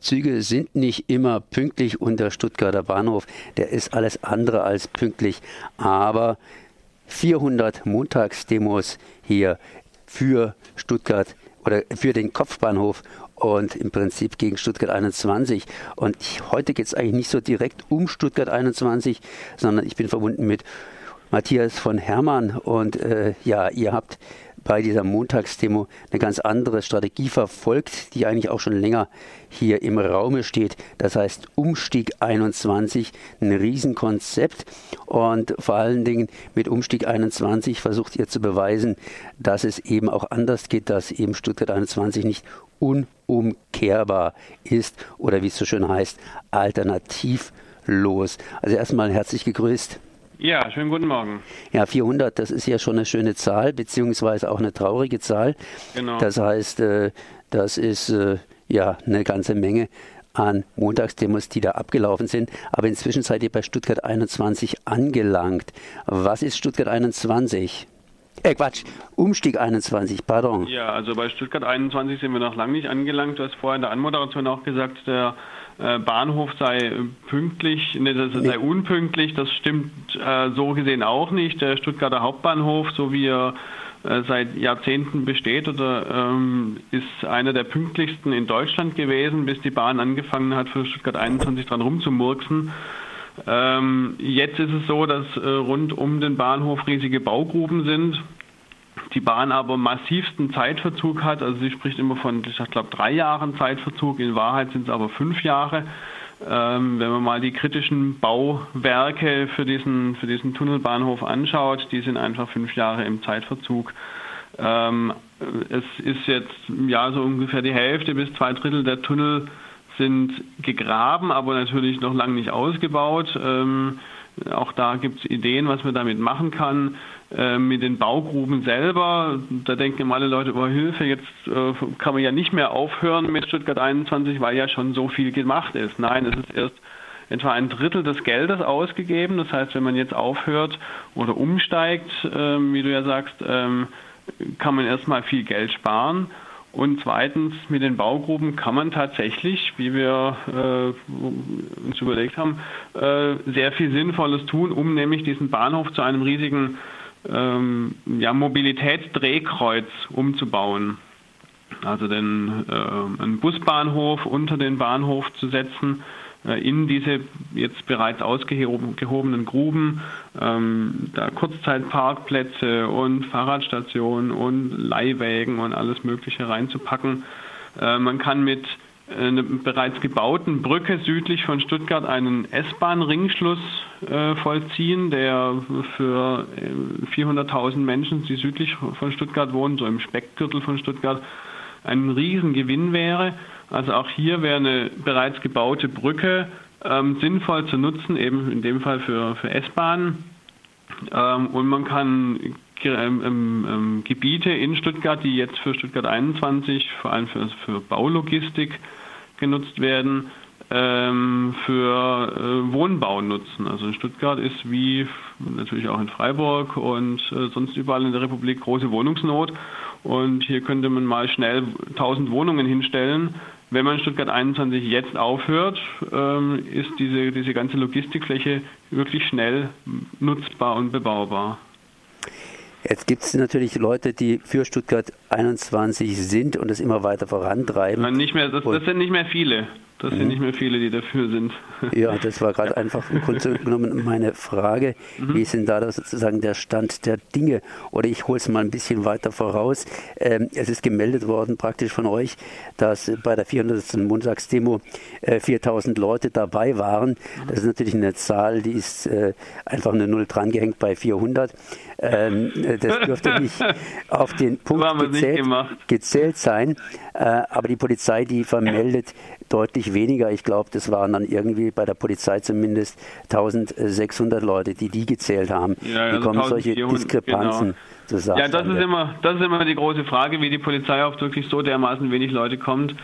Züge sind nicht immer pünktlich und der Stuttgarter Bahnhof, der ist alles andere als pünktlich. Aber 400 Montagsdemos hier für Stuttgart oder für den Kopfbahnhof und im Prinzip gegen Stuttgart 21. Und heute geht es eigentlich nicht so direkt um Stuttgart 21, sondern ich bin verbunden mit Matthias von Hermann und äh, ja, ihr habt bei dieser Montagsdemo eine ganz andere Strategie verfolgt, die eigentlich auch schon länger hier im Raume steht. Das heißt Umstieg 21, ein Riesenkonzept. Und vor allen Dingen mit Umstieg 21 versucht ihr zu beweisen, dass es eben auch anders geht, dass eben Stuttgart 21 nicht unumkehrbar ist oder wie es so schön heißt, alternativlos. Also erstmal herzlich gegrüßt. Ja, schönen guten Morgen. Ja, 400, das ist ja schon eine schöne Zahl, beziehungsweise auch eine traurige Zahl. Genau. Das heißt, äh, das ist äh, ja eine ganze Menge an Montagsdemos, die da abgelaufen sind. Aber inzwischen seid ihr bei Stuttgart 21 angelangt. Was ist Stuttgart 21? Äh, Quatsch, Umstieg 21, pardon. Ja, also bei Stuttgart 21 sind wir noch lange nicht angelangt. Du hast vorher in der Anmoderation auch gesagt, der Bahnhof sei pünktlich, ne, das sei unpünktlich. Das stimmt äh, so gesehen auch nicht. Der Stuttgarter Hauptbahnhof, so wie er äh, seit Jahrzehnten besteht, oder ähm, ist einer der pünktlichsten in Deutschland gewesen, bis die Bahn angefangen hat, für Stuttgart 21 dran rumzumurksen. Ähm, jetzt ist es so, dass äh, rund um den Bahnhof riesige Baugruben sind die Bahn aber massivsten Zeitverzug hat. Also sie spricht immer von, ich glaube, drei Jahren Zeitverzug. In Wahrheit sind es aber fünf Jahre. Ähm, wenn man mal die kritischen Bauwerke für diesen, für diesen Tunnelbahnhof anschaut, die sind einfach fünf Jahre im Zeitverzug. Ähm, es ist jetzt ja so ungefähr die Hälfte bis zwei Drittel der Tunnel sind gegraben, aber natürlich noch lange nicht ausgebaut. Ähm, auch da gibt es Ideen, was man damit machen kann. Äh, mit den Baugruben selber, da denken immer alle Leute, über oh, Hilfe, jetzt äh, kann man ja nicht mehr aufhören mit Stuttgart 21, weil ja schon so viel gemacht ist. Nein, es ist erst etwa ein Drittel des Geldes ausgegeben. Das heißt, wenn man jetzt aufhört oder umsteigt, ähm, wie du ja sagst, ähm, kann man erstmal viel Geld sparen. Und zweitens, mit den Baugruben kann man tatsächlich, wie wir äh, uns überlegt haben, äh, sehr viel Sinnvolles tun, um nämlich diesen Bahnhof zu einem riesigen ähm, ja, Mobilitätsdrehkreuz umzubauen. Also den, äh, einen Busbahnhof unter den Bahnhof zu setzen, äh, in diese jetzt bereits ausgehobenen Gruben, ähm, da Kurzzeitparkplätze und Fahrradstationen und Leihwägen und alles Mögliche reinzupacken. Äh, man kann mit einer bereits gebauten Brücke südlich von Stuttgart einen S-Bahn-Ringschluss äh, vollziehen, der für 400.000 Menschen, die südlich von Stuttgart wohnen, so im Speckgürtel von Stuttgart, ein Riesengewinn wäre. Also auch hier wäre eine bereits gebaute Brücke ähm, sinnvoll zu nutzen, eben in dem Fall für, für S-Bahnen. Ähm, und man kann ähm, ähm, ähm, Gebiete in Stuttgart, die jetzt für Stuttgart 21, vor allem für, für Baulogistik genutzt werden, ähm, für äh, Wohnbau nutzen. Also in Stuttgart ist wie natürlich auch in Freiburg und äh, sonst überall in der Republik große Wohnungsnot. Und hier könnte man mal schnell 1000 Wohnungen hinstellen. Wenn man Stuttgart 21 jetzt aufhört, ähm, ist diese, diese ganze Logistikfläche wirklich schnell nutzbar und bebaubar. Jetzt gibt es natürlich Leute, die für Stuttgart 21 sind und es immer weiter vorantreiben. Nein, nicht mehr, das, das sind nicht mehr viele. Das sind mhm. nicht mehr viele, die dafür sind. Ja, das war gerade einfach im Grunde genommen meine Frage. Mhm. Wie ist denn da sozusagen der Stand der Dinge? Oder ich hole es mal ein bisschen weiter voraus. Ähm, es ist gemeldet worden praktisch von euch, dass bei der 400. Montagsdemo äh, 4000 Leute dabei waren. Das ist natürlich eine Zahl, die ist äh, einfach eine Null drangehängt bei 400. Ähm, äh, das dürfte nicht auf den Punkt gezählt, gezählt sein. Äh, aber die Polizei, die vermeldet deutlich weniger. Ich glaube, das waren dann irgendwie bei der Polizei zumindest 1600 Leute, die die gezählt haben. Ja, also wie kommen solche Diskrepanzen genau. zusammen? Ja, das ist, immer, das ist immer die große Frage, wie die Polizei auf wirklich so dermaßen wenig Leute kommt.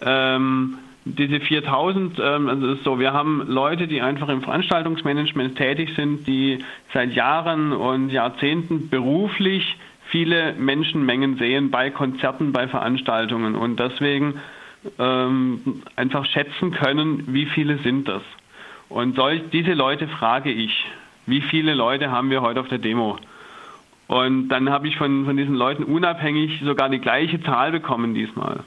Ähm, diese 4000, ähm, also so, wir haben Leute, die einfach im Veranstaltungsmanagement tätig sind, die seit Jahren und Jahrzehnten beruflich viele Menschenmengen sehen bei Konzerten, bei Veranstaltungen und deswegen ähm, einfach schätzen können, wie viele sind das. Und solch, diese Leute frage ich, wie viele Leute haben wir heute auf der Demo? Und dann habe ich von, von diesen Leuten unabhängig sogar die gleiche Zahl bekommen diesmal.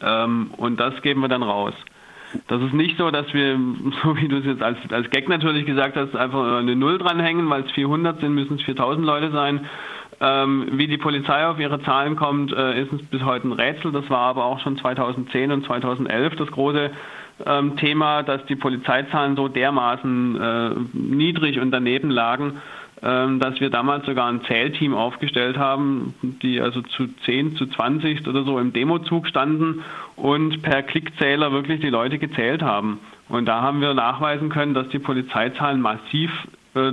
Ähm, und das geben wir dann raus. Das ist nicht so, dass wir, so wie du es jetzt als, als Gag natürlich gesagt hast, einfach eine Null dranhängen, weil es 400 sind, müssen es 4000 Leute sein. Ähm, wie die Polizei auf ihre Zahlen kommt, äh, ist uns bis heute ein Rätsel. Das war aber auch schon 2010 und 2011 das große ähm, Thema, dass die Polizeizahlen so dermaßen äh, niedrig und daneben lagen, ähm, dass wir damals sogar ein Zählteam aufgestellt haben, die also zu 10, zu 20 oder so im Demozug standen und per Klickzähler wirklich die Leute gezählt haben. Und da haben wir nachweisen können, dass die Polizeizahlen massiv äh,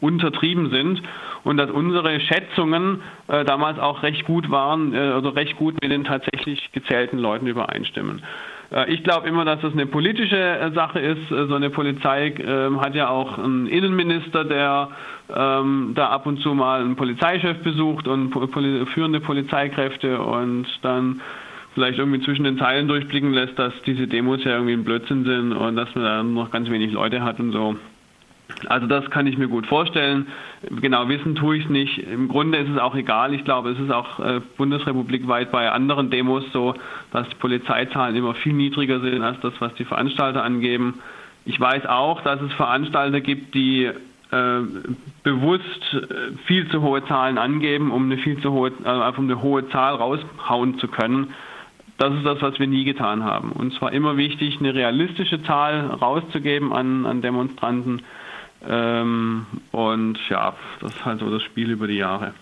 untertrieben sind und dass unsere Schätzungen äh, damals auch recht gut waren, äh, also recht gut mit den tatsächlich gezählten Leuten übereinstimmen. Äh, ich glaube immer, dass das eine politische äh, Sache ist. So eine Polizei ähm, hat ja auch einen Innenminister, der ähm, da ab und zu mal einen Polizeichef besucht und poli führende Polizeikräfte und dann vielleicht irgendwie zwischen den Zeilen durchblicken lässt, dass diese Demos ja irgendwie ein Blödsinn sind und dass man da noch ganz wenig Leute hat und so. Also das kann ich mir gut vorstellen. Genau wissen tue ich es nicht. Im Grunde ist es auch egal. Ich glaube, es ist auch äh, bundesrepublikweit bei anderen Demos so, dass die Polizeizahlen immer viel niedriger sind als das, was die Veranstalter angeben. Ich weiß auch, dass es Veranstalter gibt, die äh, bewusst äh, viel zu hohe Zahlen angeben, um eine viel zu hohe, also einfach eine hohe Zahl raushauen zu können. Das ist das, was wir nie getan haben. Und zwar immer wichtig, eine realistische Zahl rauszugeben an, an Demonstranten und ja, das ist halt so das Spiel über die Jahre.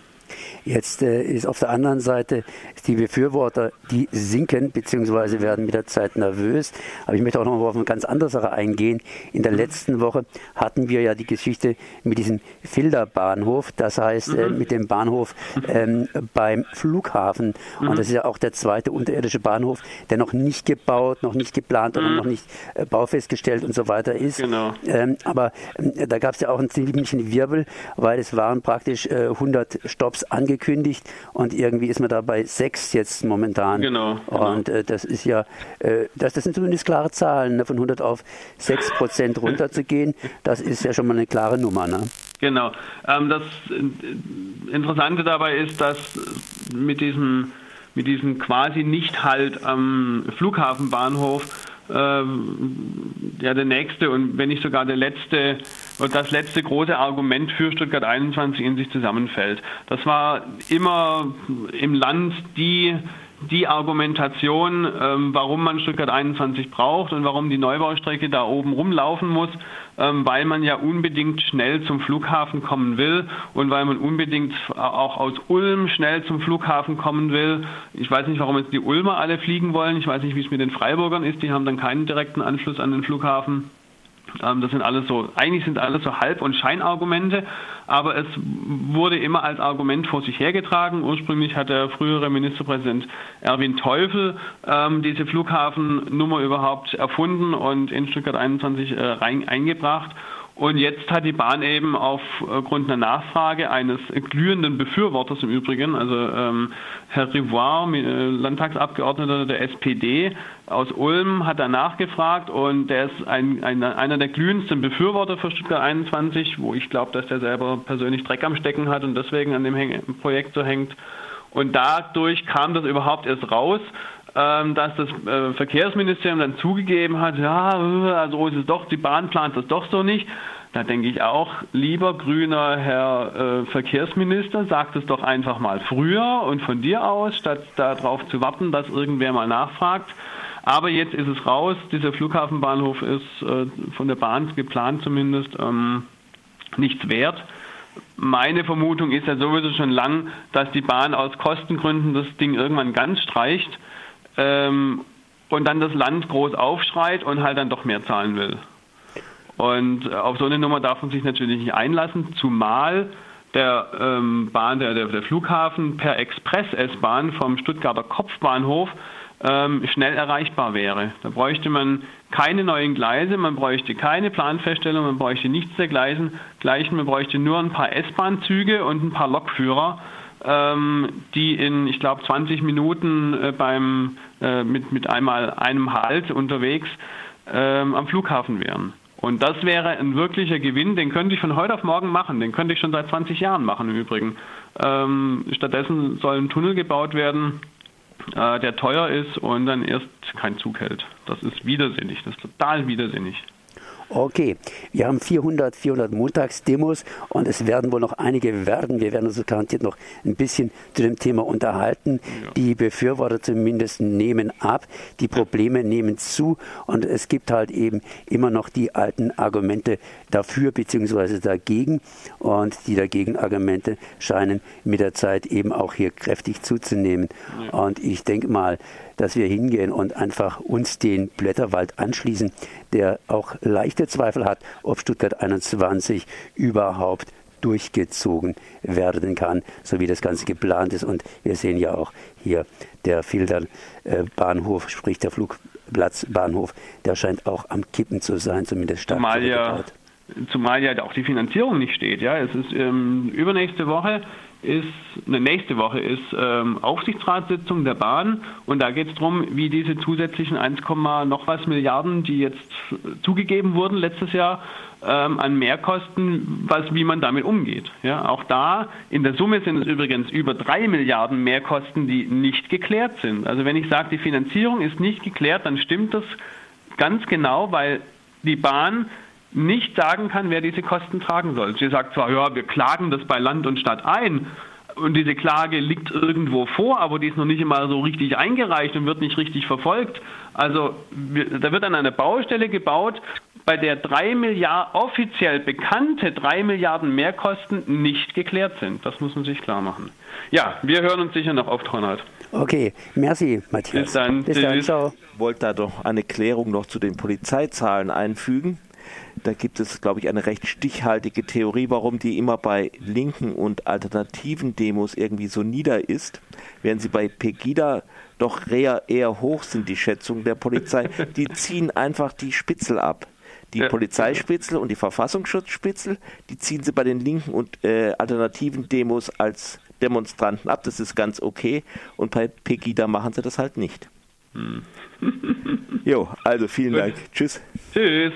Jetzt äh, ist auf der anderen Seite die Befürworter, die sinken bzw. werden mit der Zeit nervös. Aber ich möchte auch noch mal auf eine ganz andere Sache eingehen. In der mhm. letzten Woche hatten wir ja die Geschichte mit diesem Filderbahnhof, das heißt äh, mhm. mit dem Bahnhof ähm, beim Flughafen. Mhm. Und das ist ja auch der zweite unterirdische Bahnhof, der noch nicht gebaut, noch nicht geplant und noch nicht äh, baufestgestellt und so weiter ist. Genau. Ähm, aber äh, da gab es ja auch einen ziemlichen Wirbel, weil es waren praktisch 100 äh, Angekündigt und irgendwie ist man da bei sechs jetzt momentan. Genau. genau. Und äh, das ist ja, äh, das, das sind zumindest klare Zahlen, ne? von 100 auf 6 Prozent runterzugehen. Das ist ja schon mal eine klare Nummer. Ne? Genau. Ähm, das Interessante dabei ist, dass mit diesem, mit diesem quasi Nicht-Halt am Flughafenbahnhof ähm, ja, der nächste und wenn nicht sogar der letzte das letzte große Argument für Stuttgart 21 in sich zusammenfällt. Das war immer im Land die die Argumentation, ähm, warum man Stuttgart 21 braucht und warum die Neubaustrecke da oben rumlaufen muss, ähm, weil man ja unbedingt schnell zum Flughafen kommen will und weil man unbedingt auch aus Ulm schnell zum Flughafen kommen will. Ich weiß nicht, warum jetzt die Ulmer alle fliegen wollen. Ich weiß nicht, wie es mit den Freiburgern ist. Die haben dann keinen direkten Anschluss an den Flughafen. Ähm, das sind alles so, eigentlich sind alles so Halb- und Scheinargumente, aber es wurde immer als Argument vor sich hergetragen. Ursprünglich hat der frühere Ministerpräsident Erwin Teufel ähm, diese Flughafennummer überhaupt erfunden und in Stuttgart 21 äh, rein, eingebracht. Und jetzt hat die Bahn eben aufgrund einer Nachfrage eines glühenden Befürworters im Übrigen, also ähm, Herr Rivoire, äh, Landtagsabgeordneter der SPD aus Ulm, hat da nachgefragt und der ist ein, ein, einer der glühendsten Befürworter für Stuttgart 21, wo ich glaube, dass der selber persönlich Dreck am Stecken hat und deswegen an dem Projekt so hängt. Und dadurch kam das überhaupt erst raus. Ähm, dass das äh, Verkehrsministerium dann zugegeben hat, ja, also ist es doch, die Bahn plant das doch so nicht. Da denke ich auch, lieber grüner Herr äh, Verkehrsminister, sagt es doch einfach mal früher und von dir aus, statt darauf zu warten, dass irgendwer mal nachfragt. Aber jetzt ist es raus, dieser Flughafenbahnhof ist äh, von der Bahn geplant zumindest ähm, nichts wert. Meine Vermutung ist ja sowieso schon lang, dass die Bahn aus Kostengründen das Ding irgendwann ganz streicht ähm, und dann das Land groß aufschreit und halt dann doch mehr zahlen will. Und äh, auf so eine Nummer darf man sich natürlich nicht einlassen, zumal der ähm, Bahn, der, der, der, Flughafen per Express-S-Bahn vom Stuttgarter Kopfbahnhof ähm, schnell erreichbar wäre. Da bräuchte man keine neuen Gleise, man bräuchte keine Planfeststellung, man bräuchte nichts dergleichen. Man bräuchte nur ein paar S-Bahn-Züge und ein paar Lokführer die in, ich glaube, 20 Minuten äh, beim äh, mit, mit einmal einem Halt unterwegs ähm, am Flughafen wären. Und das wäre ein wirklicher Gewinn, den könnte ich von heute auf morgen machen, den könnte ich schon seit 20 Jahren machen im Übrigen. Ähm, stattdessen soll ein Tunnel gebaut werden, äh, der teuer ist und dann erst kein Zug hält. Das ist widersinnig, das ist total widersinnig. Okay, wir haben 400, 400 Montagsdemos und es werden wohl noch einige werden. Wir werden uns garantiert noch ein bisschen zu dem Thema unterhalten. Ja. Die Befürworter zumindest nehmen ab, die Probleme nehmen zu und es gibt halt eben immer noch die alten Argumente dafür bzw. dagegen und die dagegen Argumente scheinen mit der Zeit eben auch hier kräftig zuzunehmen. Ja. Und ich denke mal, dass wir hingehen und einfach uns den Blätterwald anschließen, der auch leichte Zweifel hat, ob Stuttgart 21 überhaupt durchgezogen werden kann, so wie das Ganze geplant ist. Und wir sehen ja auch hier der Filter Bahnhof, sprich der Flugplatzbahnhof, der scheint auch am Kippen zu sein, zumindest stark zumal ja, zumal ja auch die Finanzierung nicht steht. Ja, es ist ähm, übernächste Woche ist, eine nächste Woche ist ähm, Aufsichtsratssitzung der Bahn und da geht es darum, wie diese zusätzlichen 1, noch was Milliarden, die jetzt zugegeben wurden letztes Jahr, ähm, an Mehrkosten, was, wie man damit umgeht. Ja, auch da in der Summe sind es übrigens über drei Milliarden Mehrkosten, die nicht geklärt sind. Also wenn ich sage, die Finanzierung ist nicht geklärt, dann stimmt das ganz genau, weil die Bahn nicht sagen kann, wer diese Kosten tragen soll. Sie sagt zwar, ja, wir klagen das bei Land und Stadt ein, und diese Klage liegt irgendwo vor, aber die ist noch nicht immer so richtig eingereicht und wird nicht richtig verfolgt. Also da wird an eine Baustelle gebaut, bei der drei Milliarden offiziell bekannte drei Milliarden Mehrkosten nicht geklärt sind. Das muss man sich klar machen. Ja, wir hören uns sicher noch oft, Ronald. Okay, merci, Matthias. Bis dann. Bis dann, ciao. Ich wollte da doch eine Klärung noch zu den Polizeizahlen einfügen. Da gibt es, glaube ich, eine recht stichhaltige Theorie, warum die immer bei linken und alternativen Demos irgendwie so nieder ist, während sie bei Pegida doch eher, eher hoch sind, die Schätzungen der Polizei. Die ziehen einfach die Spitzel ab. Die ja. Polizeispitzel und die Verfassungsschutzspitzel, die ziehen sie bei den linken und äh, alternativen Demos als Demonstranten ab. Das ist ganz okay. Und bei Pegida machen sie das halt nicht. Hm. jo, also vielen. Dank. Tschüss. Tschüss.